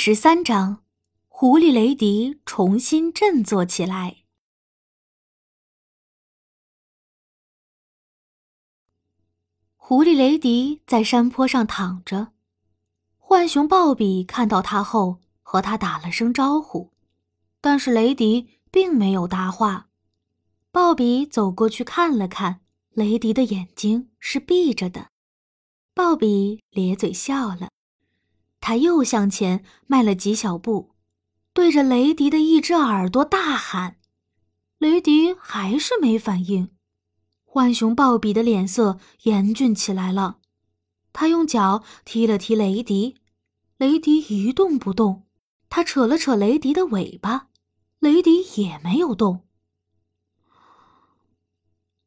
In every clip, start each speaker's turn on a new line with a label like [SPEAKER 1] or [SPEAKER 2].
[SPEAKER 1] 十三章，狐狸雷迪重新振作起来。狐狸雷迪在山坡上躺着，浣熊鲍比看到他后，和他打了声招呼，但是雷迪并没有答话。鲍比走过去看了看，雷迪的眼睛是闭着的。鲍比咧嘴笑了。他又向前迈了几小步，对着雷迪的一只耳朵大喊：“雷迪还是没反应。”浣熊鲍比的脸色严峻起来了，他用脚踢了踢雷迪，雷迪一动不动。他扯了扯雷迪的尾巴，雷迪也没有动。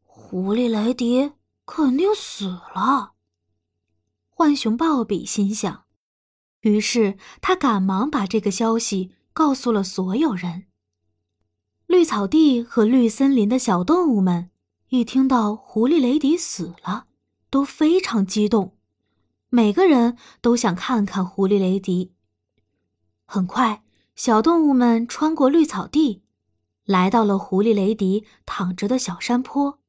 [SPEAKER 1] 狐狸雷迪肯定死了，浣熊鲍比心想。于是他赶忙把这个消息告诉了所有人。绿草地和绿森林的小动物们一听到狐狸雷迪死了，都非常激动，每个人都想看看狐狸雷迪。很快，小动物们穿过绿草地，来到了狐狸雷迪躺着的小山坡。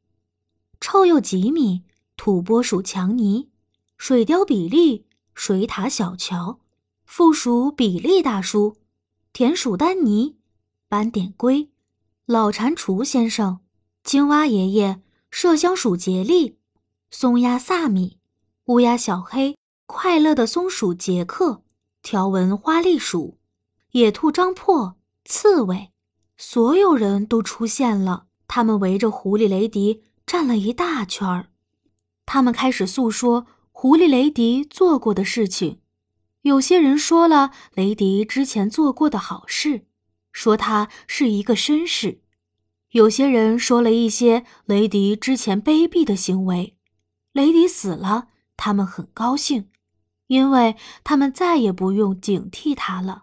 [SPEAKER 1] 臭鼬吉米、土拨鼠强尼、水貂比利、水獭小乔。附属比利大叔、田鼠丹尼、斑点龟、老蟾蜍先生、青蛙爷爷、麝香鼠杰利、松鸦萨米、乌鸦小黑、快乐的松鼠杰克、条纹花栗鼠、野兔张破、刺猬，所有人都出现了。他们围着狐狸雷迪站了一大圈儿，他们开始诉说狐狸雷迪做过的事情。有些人说了雷迪之前做过的好事，说他是一个绅士；有些人说了一些雷迪之前卑鄙的行为。雷迪死了，他们很高兴，因为他们再也不用警惕他了。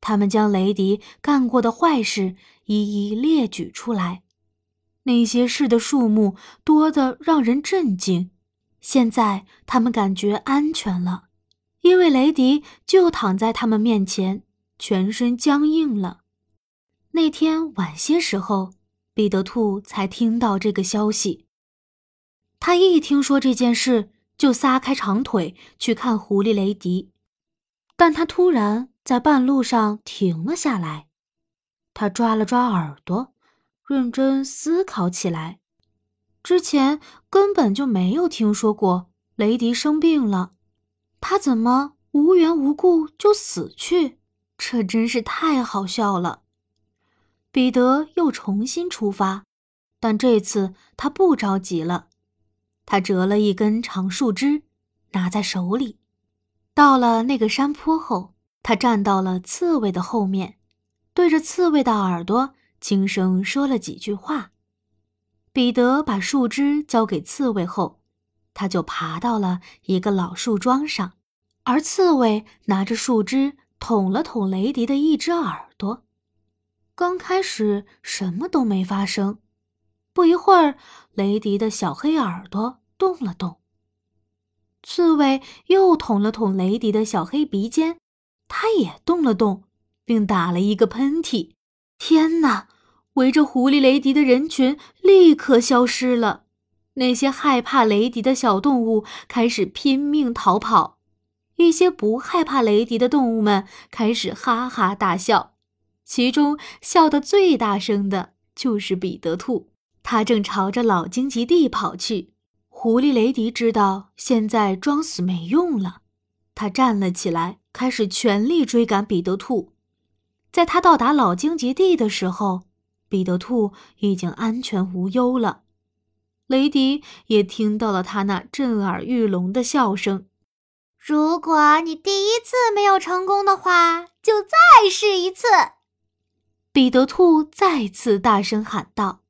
[SPEAKER 1] 他们将雷迪干过的坏事一一列举出来，那些事的数目多得让人震惊。现在他们感觉安全了。因为雷迪就躺在他们面前，全身僵硬了。那天晚些时候，彼得兔才听到这个消息。他一听说这件事，就撒开长腿去看狐狸雷迪，但他突然在半路上停了下来。他抓了抓耳朵，认真思考起来。之前根本就没有听说过雷迪生病了。他怎么无缘无故就死去？这真是太好笑了。彼得又重新出发，但这次他不着急了。他折了一根长树枝，拿在手里。到了那个山坡后，他站到了刺猬的后面，对着刺猬的耳朵轻声说了几句话。彼得把树枝交给刺猬后。他就爬到了一个老树桩上，而刺猬拿着树枝捅了捅雷迪的一只耳朵。刚开始什么都没发生，不一会儿，雷迪的小黑耳朵动了动。刺猬又捅了捅雷迪的小黑鼻尖，它也动了动，并打了一个喷嚏。天哪！围着狐狸雷迪的人群立刻消失了。那些害怕雷迪的小动物开始拼命逃跑，一些不害怕雷迪的动物们开始哈哈大笑，其中笑得最大声的就是彼得兔，他正朝着老荆棘地跑去。狐狸雷迪知道现在装死没用了，他站了起来，开始全力追赶彼得兔。在他到达老荆棘地的时候，彼得兔已经安全无忧了。雷迪也听到了他那震耳欲聋的笑声。
[SPEAKER 2] 如果你第一次没有成功的话，就再试一次。
[SPEAKER 1] 彼得兔再次大声喊道。